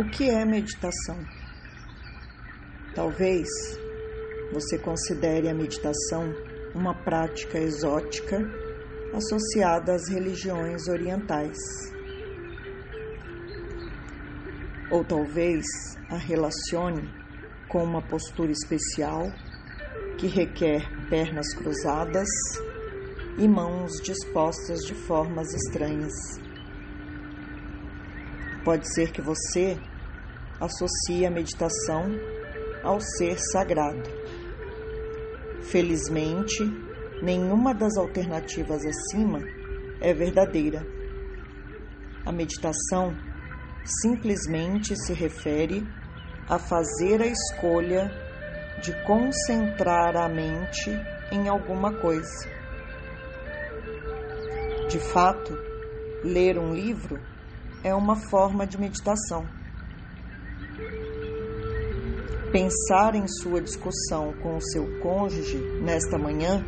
O que é meditação? Talvez você considere a meditação uma prática exótica associada às religiões orientais. Ou talvez a relacione com uma postura especial que requer pernas cruzadas e mãos dispostas de formas estranhas. Pode ser que você associe a meditação ao ser sagrado. Felizmente, nenhuma das alternativas acima é verdadeira. A meditação simplesmente se refere a fazer a escolha de concentrar a mente em alguma coisa. De fato, ler um livro é uma forma de meditação. Pensar em sua discussão com o seu cônjuge nesta manhã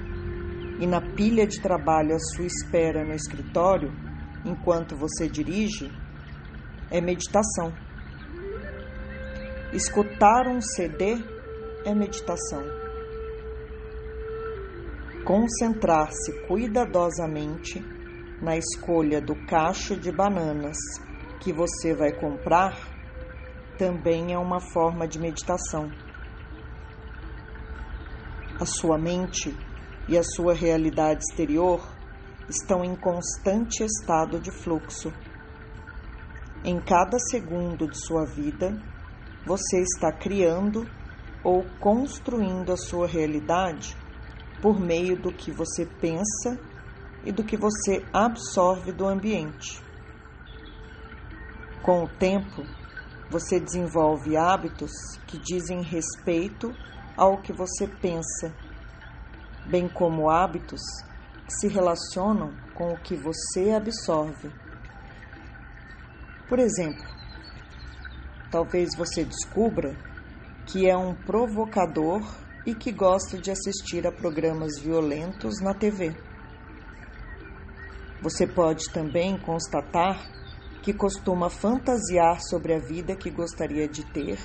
e na pilha de trabalho à sua espera no escritório enquanto você dirige é meditação. Escutar um CD é meditação. Concentrar-se cuidadosamente na escolha do cacho de bananas que você vai comprar também é uma forma de meditação. A sua mente e a sua realidade exterior estão em constante estado de fluxo. Em cada segundo de sua vida, você está criando ou construindo a sua realidade por meio do que você pensa e do que você absorve do ambiente. Com o tempo, você desenvolve hábitos que dizem respeito ao que você pensa, bem como hábitos que se relacionam com o que você absorve. Por exemplo, talvez você descubra que é um provocador e que gosta de assistir a programas violentos na TV. Você pode também constatar que costuma fantasiar sobre a vida que gostaria de ter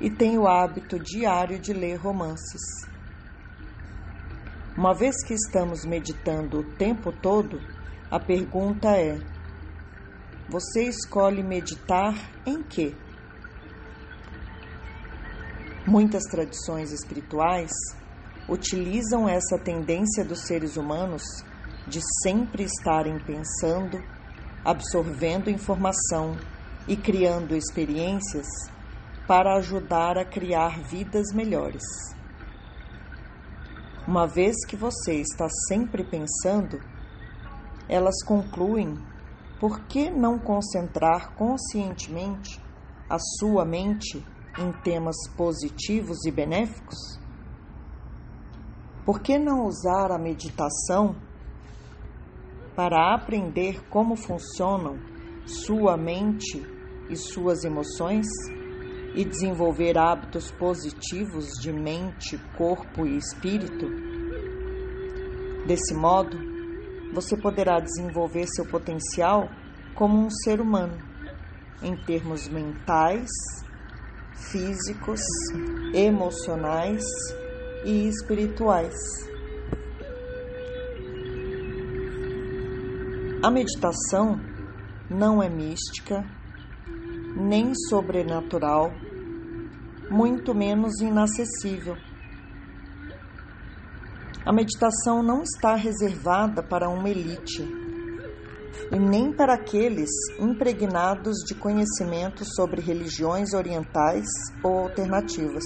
e tem o hábito diário de ler romances. Uma vez que estamos meditando o tempo todo, a pergunta é: você escolhe meditar em quê? Muitas tradições espirituais utilizam essa tendência dos seres humanos de sempre estarem pensando, absorvendo informação e criando experiências para ajudar a criar vidas melhores. Uma vez que você está sempre pensando, elas concluem por que não concentrar conscientemente a sua mente em temas positivos e benéficos? Por que não usar a meditação para aprender como funcionam sua mente e suas emoções e desenvolver hábitos positivos de mente, corpo e espírito? Desse modo, você poderá desenvolver seu potencial como um ser humano, em termos mentais, físicos, emocionais e espirituais. A meditação não é mística, nem sobrenatural, muito menos inacessível. A meditação não está reservada para uma elite e nem para aqueles impregnados de conhecimento sobre religiões orientais ou alternativas.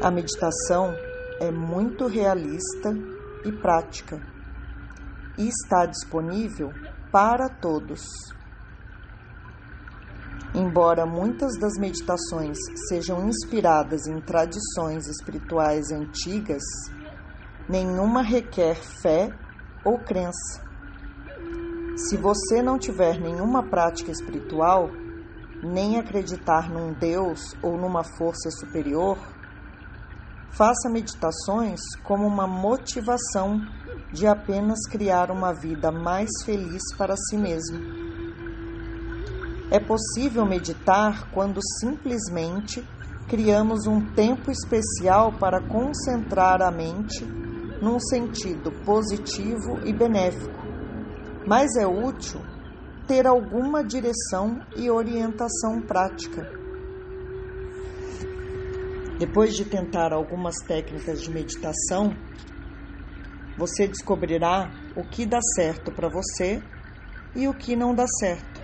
A meditação é muito realista e prática e está disponível para todos. Embora muitas das meditações sejam inspiradas em tradições espirituais antigas, nenhuma requer fé ou crença. Se você não tiver nenhuma prática espiritual, nem acreditar num Deus ou numa força superior, faça meditações como uma motivação de apenas criar uma vida mais feliz para si mesmo. É possível meditar quando simplesmente criamos um tempo especial para concentrar a mente num sentido positivo e benéfico, mas é útil ter alguma direção e orientação prática. Depois de tentar algumas técnicas de meditação, você descobrirá o que dá certo para você e o que não dá certo.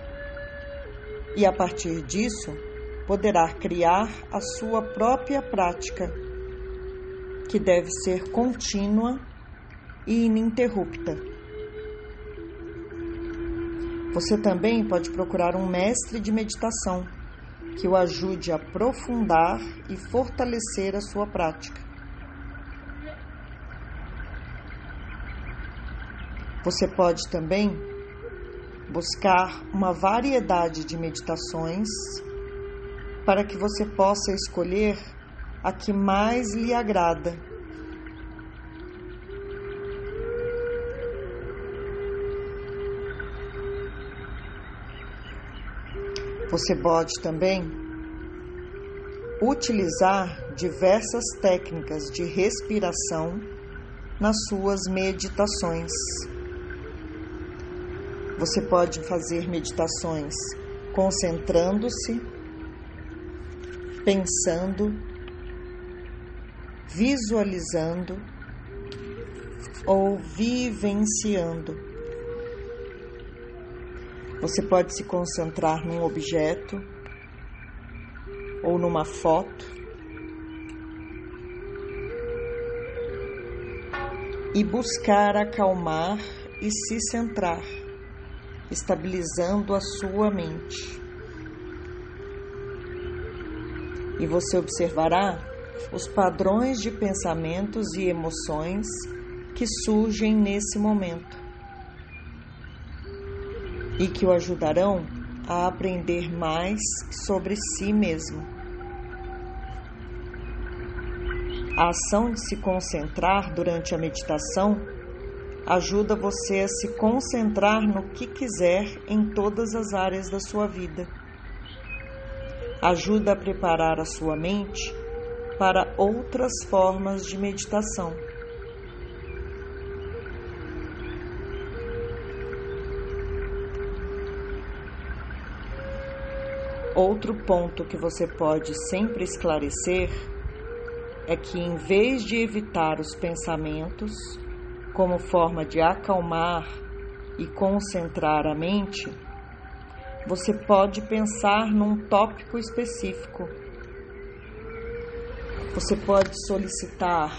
E a partir disso, poderá criar a sua própria prática, que deve ser contínua e ininterrupta. Você também pode procurar um mestre de meditação que o ajude a aprofundar e fortalecer a sua prática. Você pode também buscar uma variedade de meditações para que você possa escolher a que mais lhe agrada. Você pode também utilizar diversas técnicas de respiração nas suas meditações. Você pode fazer meditações concentrando-se pensando, visualizando ou vivenciando. Você pode se concentrar num objeto ou numa foto e buscar acalmar e se centrar, estabilizando a sua mente. e você observará os padrões de pensamentos e emoções que surgem nesse momento e que o ajudarão a aprender mais sobre si mesmo. A ação de se concentrar durante a meditação ajuda você a se concentrar no que quiser em todas as áreas da sua vida ajuda a preparar a sua mente para outras formas de meditação. Outro ponto que você pode sempre esclarecer é que, em vez de evitar os pensamentos como forma de acalmar e concentrar a mente, você pode pensar num tópico específico. Você pode solicitar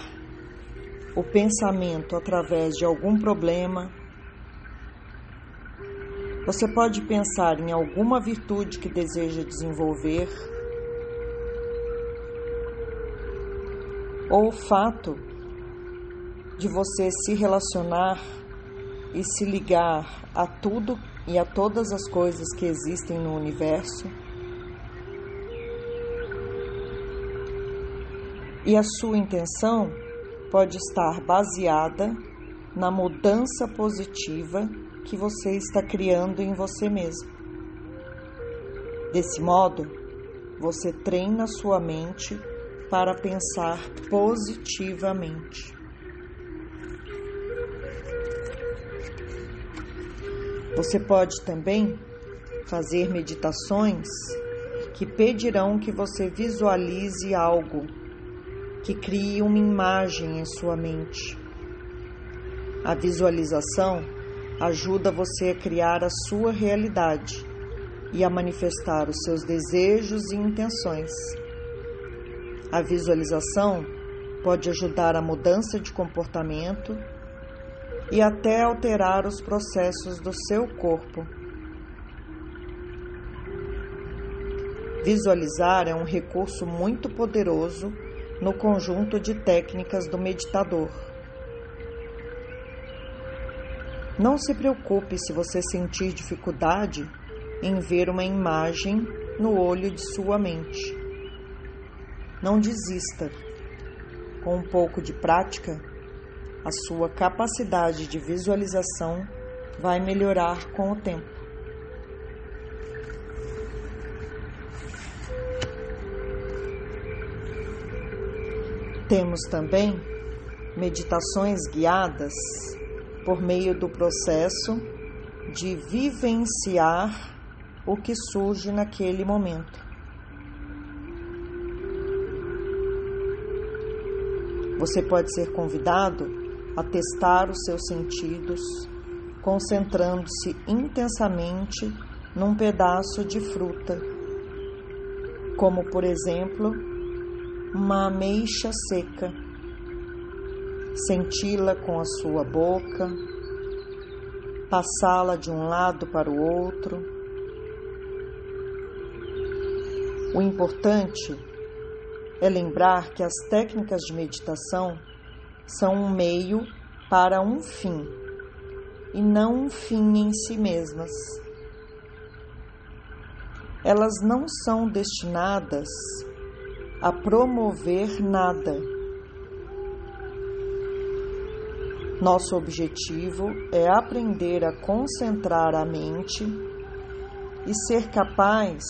o pensamento através de algum problema. Você pode pensar em alguma virtude que deseja desenvolver. Ou o fato de você se relacionar e se ligar a tudo e a todas as coisas que existem no universo. E a sua intenção pode estar baseada na mudança positiva que você está criando em você mesmo. Desse modo, você treina sua mente para pensar positivamente. Você pode também fazer meditações que pedirão que você visualize algo, que crie uma imagem em sua mente. A visualização ajuda você a criar a sua realidade e a manifestar os seus desejos e intenções. A visualização pode ajudar a mudança de comportamento e até alterar os processos do seu corpo. Visualizar é um recurso muito poderoso no conjunto de técnicas do meditador. Não se preocupe se você sentir dificuldade em ver uma imagem no olho de sua mente. Não desista. Com um pouco de prática, a sua capacidade de visualização vai melhorar com o tempo. Temos também meditações guiadas por meio do processo de vivenciar o que surge naquele momento. Você pode ser convidado a testar os seus sentidos, concentrando-se intensamente num pedaço de fruta, como por exemplo, uma ameixa seca. Senti-la com a sua boca, passá-la de um lado para o outro. O importante é lembrar que as técnicas de meditação são um meio para um fim e não um fim em si mesmas. Elas não são destinadas a promover nada Nosso objetivo é aprender a concentrar a mente e ser capaz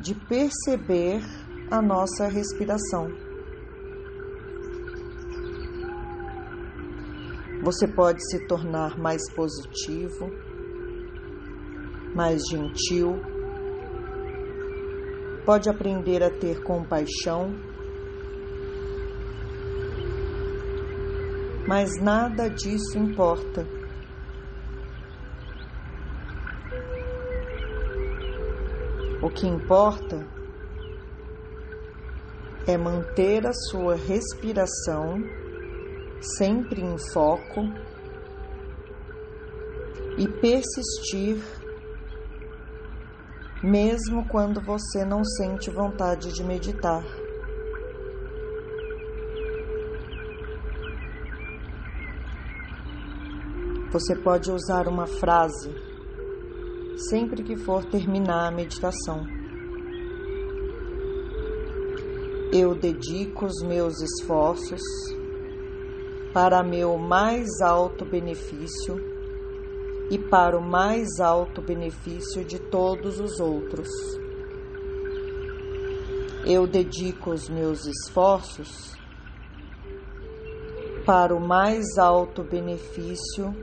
de perceber a nossa respiração. Você pode se tornar mais positivo, mais gentil, pode aprender a ter compaixão. Mas nada disso importa. O que importa é manter a sua respiração sempre em foco e persistir, mesmo quando você não sente vontade de meditar. Você pode usar uma frase sempre que for terminar a meditação. Eu dedico os meus esforços para meu mais alto benefício e para o mais alto benefício de todos os outros. Eu dedico os meus esforços para o mais alto benefício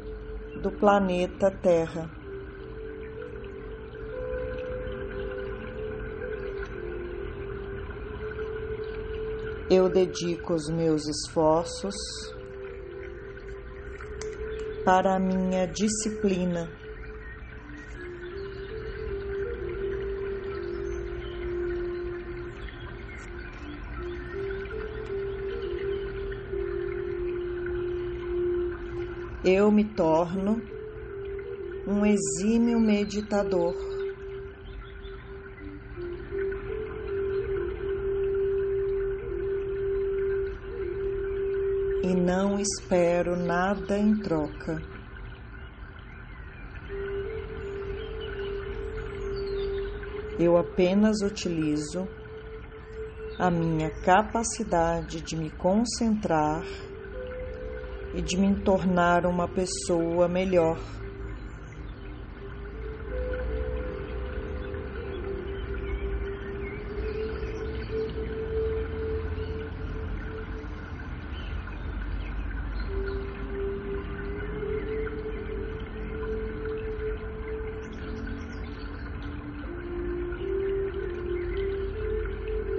do planeta Terra. Eu dedico os meus esforços para a minha disciplina. eu me torno um exímio meditador. Não espero nada em troca. Eu apenas utilizo a minha capacidade de me concentrar e de me tornar uma pessoa melhor.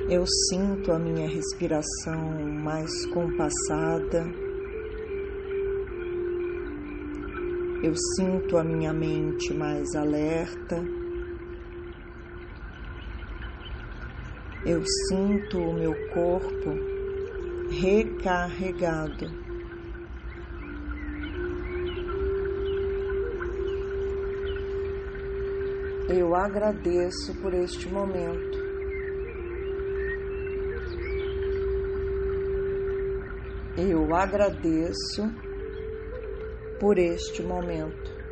Eu sinto a minha respiração mais compassada. Eu sinto a minha mente mais alerta. Eu sinto o meu corpo recarregado. Eu agradeço por este momento. Eu agradeço por este momento.